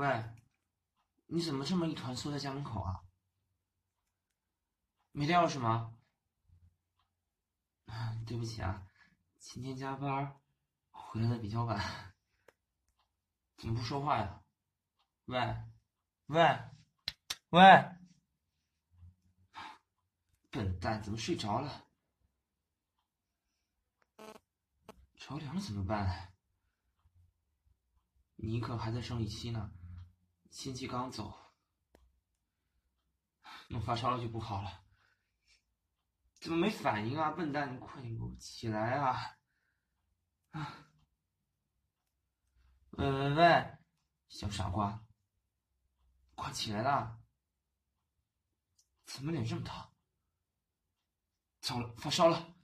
喂，你怎么这么一团缩在家门口啊？没带钥匙吗？对不起啊，今天加班，回来的比较晚。怎么不说话呀？喂，喂，喂！笨蛋，怎么睡着了？着凉了怎么办？妮可还在生理期呢，亲戚刚走，弄发烧了就不好了。怎么没反应啊，笨蛋！你快点给我起来啊！啊！喂喂喂，小傻瓜，快起来啦！怎么脸这么烫？糟了，发烧了，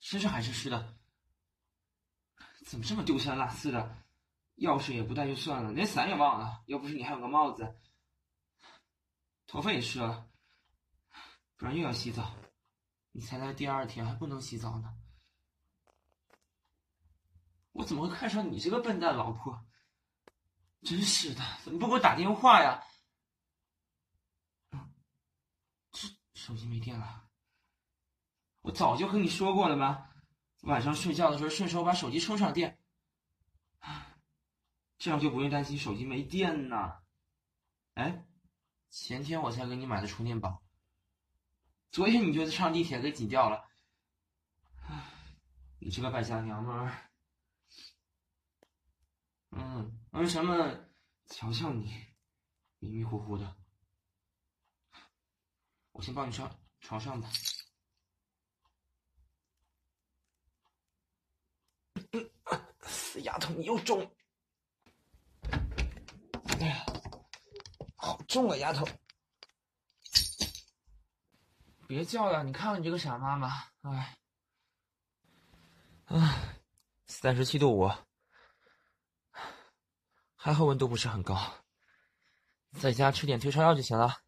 身上还是湿的。怎么这么丢三落四的？钥匙也不带就算了，连伞也忘了。要不是你还有个帽子，头发也湿了。不然又要洗澡，你才来第二天还不能洗澡呢。我怎么会看上你这个笨蛋老婆？真是的，怎么不给我打电话呀？这手机没电了。我早就和你说过了吗？晚上睡觉的时候顺手把手机充上电，这样就不用担心手机没电呢。哎，前天我才给你买的充电宝。昨天你就上地铁给挤掉了，你这个败家娘们儿！嗯，为什么瞧瞧你，迷迷糊糊的？我先抱你上床上吧。死丫头，你又中！哎呀，中了，丫头！别叫了，你看看你这个傻妈妈，哎，唉，三十七度五，还好温度不是很高，在家吃点退烧药就行了。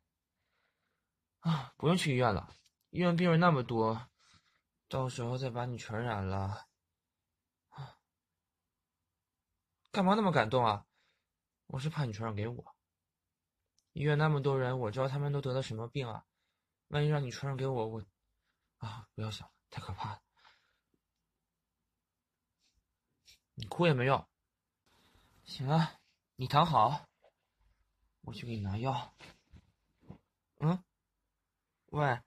啊，不用去医院了，医院病人那么多，到时候再把你传染了。干嘛那么感动啊？我是怕你传染给我。医院那么多人，我知道他们都得了什么病啊。万一让你传染给我，我啊，不要想了，太可怕了。你哭也没用。行啊，你躺好，我去给你拿药。嗯？喂，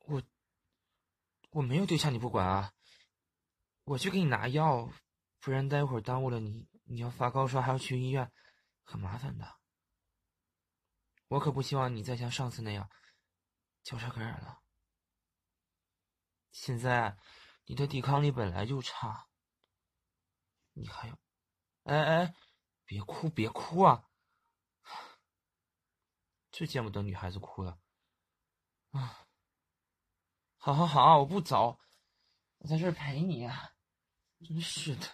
我我没有丢下你不管啊，我去给你拿药，不然待会儿耽误了你，你要发高烧还要去医院，很麻烦的。我可不希望你再像上次那样。交叉感染了，现在你的抵抗力本来就差，你还要，哎哎，别哭别哭啊！最见不得女孩子哭了，啊！好好好，我不走，我在这陪你啊！真是的。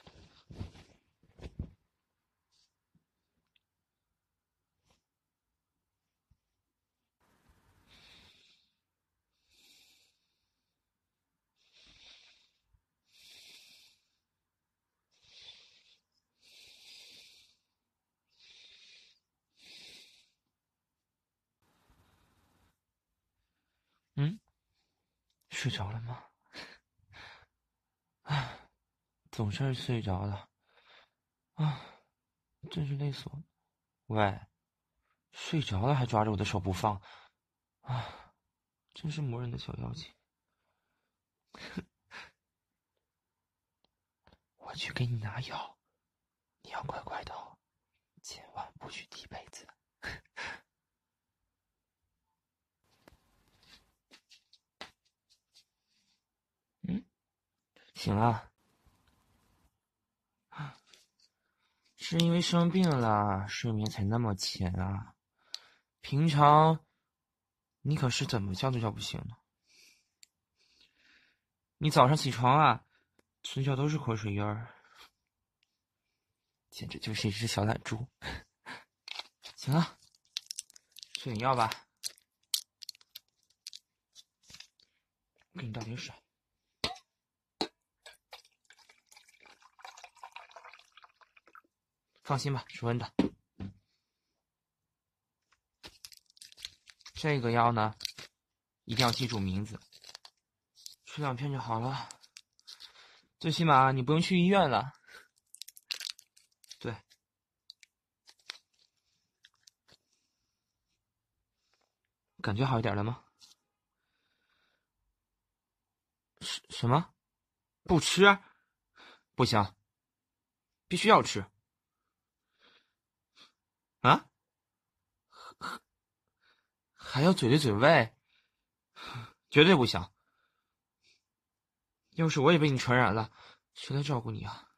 嗯，睡着了吗？唉，总是睡着了，啊，真是累死我了。喂，睡着了还抓着我的手不放，啊，真是磨人的小妖精。我去给你拿药，你要乖乖的，千万不许踢被子。醒了，是因为生病了，睡眠才那么浅啊！平常你可是怎么叫都叫不醒的。你早上起床啊，嘴角都是口水印儿，简直就是一只小懒猪。行了，吃点药吧，给你倒点水。放心吧，是温的。这个药呢，一定要记住名字，吃两片就好了。最起码你不用去医院了。对，感觉好一点了吗？什什么？不吃？不行，必须要吃。啊？还要嘴对嘴喂？绝对不行！要是我也被你传染了，谁来照顾你啊？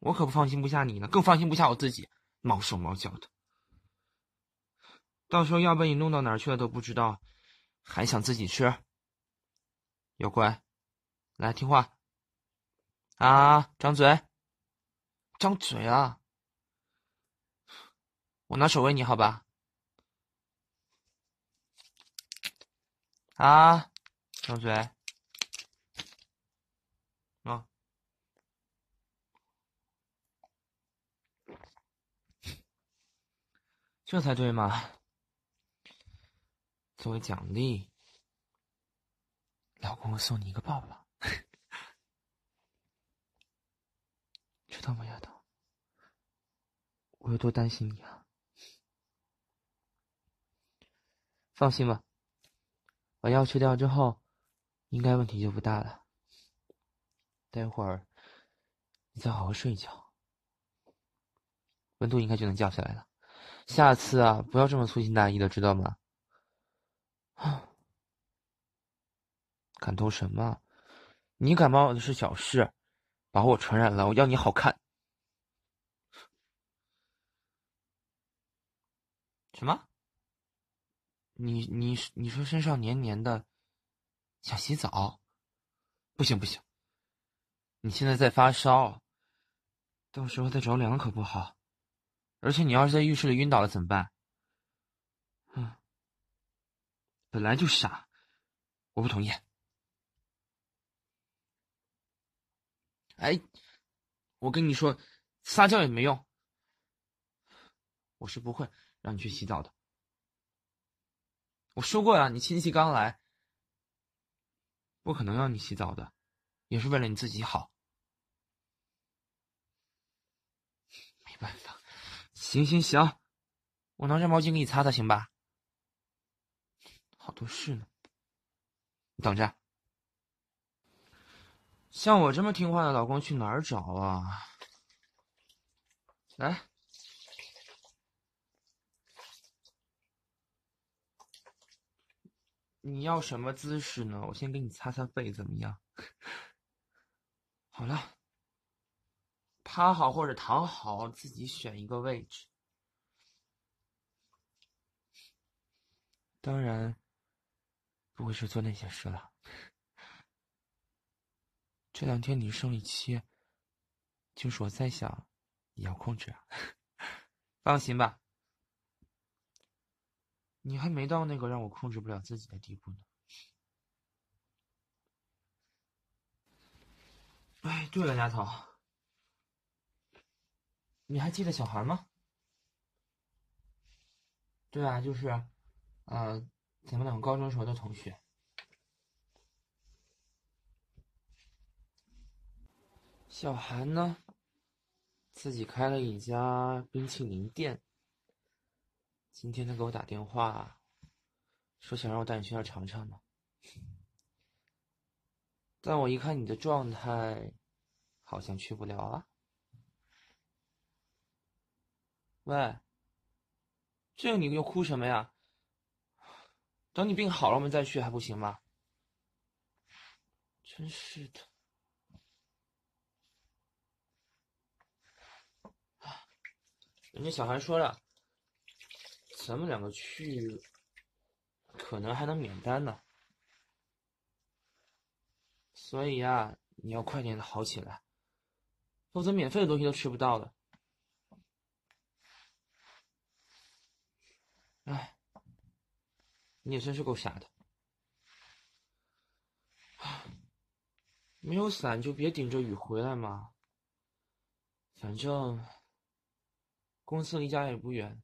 我可不放心不下你呢，更放心不下我自己，毛手毛脚的。到时候药被你弄到哪儿去了都不知道，还想自己吃？要乖，来听话。啊，张嘴，张嘴啊！我拿手喂你好吧？啊，张嘴，啊，这才对嘛！作为奖励，老公，我送你一个抱抱，知道吗，丫头？我有多担心你啊！放心吧，把药吃掉之后，应该问题就不大了。待会儿你再好好睡一觉，温度应该就能降下来了。下次啊，不要这么粗心大意的，知道吗？啊，感动什么？你感冒的是小事，把我传染了，我要你好看。什么？你你你说身上黏黏的，想洗澡？不行不行，你现在在发烧，到时候再着凉可不好。而且你要是在浴室里晕倒了怎么办？嗯，本来就傻，我不同意。哎，我跟你说，撒娇也没用，我是不会让你去洗澡的。我说过呀，你亲戚刚来，不可能让你洗澡的，也是为了你自己好。没办法，行行行，我拿张毛巾给你擦擦，行吧？好多事呢，你等着。像我这么听话的老公去哪儿找啊？来。你要什么姿势呢？我先给你擦擦背，怎么样？好了，趴好或者躺好，自己选一个位置。当然，不会是做那些事了。这两天你生理期，就是我在想，也要控制啊。放心吧。你还没到那个让我控制不了自己的地步呢。哎，对了，丫头，你还记得小韩吗？对啊，就是，呃，咱们两个高中时候的同学。小韩呢，自己开了一家冰淇淋店。今天他给我打电话，说想让我带你去那尝尝呢。但我一看你的状态，好像去不了啊。喂，这你又哭什么呀？等你病好了我们再去还不行吗？真是的。人家小韩说了。咱们两个去，可能还能免单呢。所以呀，你要快点的好起来，否则免费的东西都吃不到了。哎，你也真是够傻的。没有伞就别顶着雨回来嘛，反正公司离家也不远，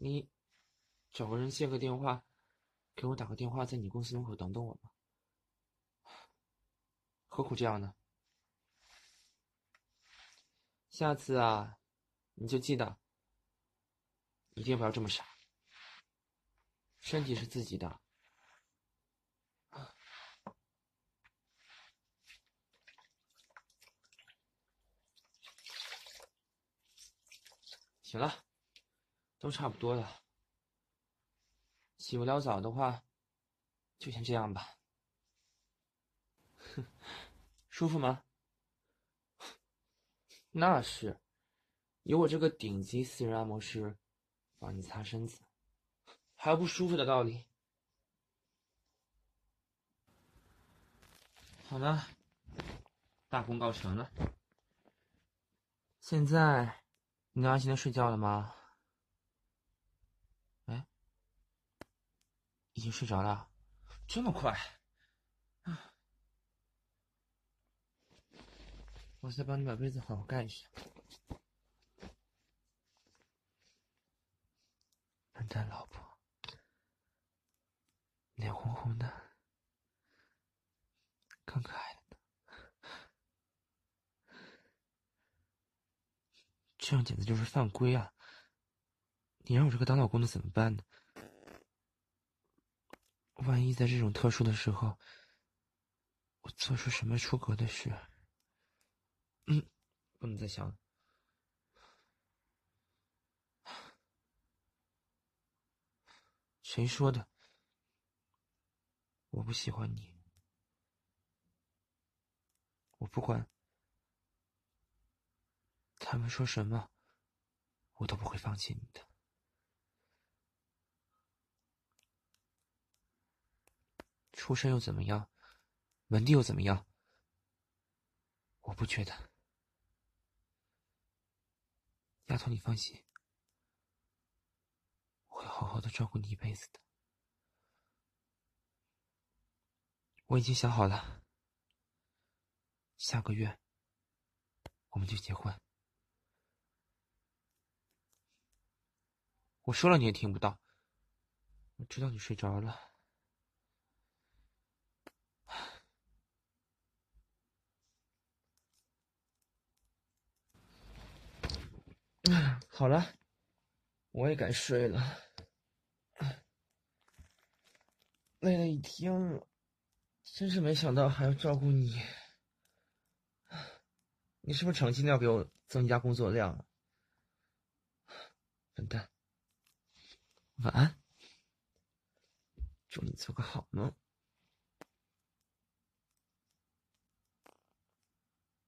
你找个人借个电话，给我打个电话，在你公司门口等等我吧。何苦这样呢？下次啊，你就记得，一定不要这么傻。身体是自己的。行了，都差不多了。洗不了澡的话，就先这样吧。舒服吗？那是，有我这个顶级私人按摩师帮你擦身子，还有不舒服的道理？好了，大功告成了。现在。你能安心的睡觉了吗？哎，已经睡着了，这么快？我再帮你把被子好好盖一下。笨蛋老婆，脸红红的，更可爱。这样简直就是犯规啊！你让我这个当老公的怎么办呢？万一在这种特殊的时候，我做出什么出格的事，嗯，不能再想了。谁说的？我不喜欢你，我不管。他们说什么，我都不会放弃你的。出身又怎么样，门第又怎么样？我不觉得。丫头，你放心，我会好好的照顾你一辈子的。我已经想好了，下个月我们就结婚。我说了你也听不到，我知道你睡着了。好了，我也该睡了，累了一天了，真是没想到还要照顾你。你是不是成心的要给我增加工作量？笨蛋！晚安，祝你做个好梦。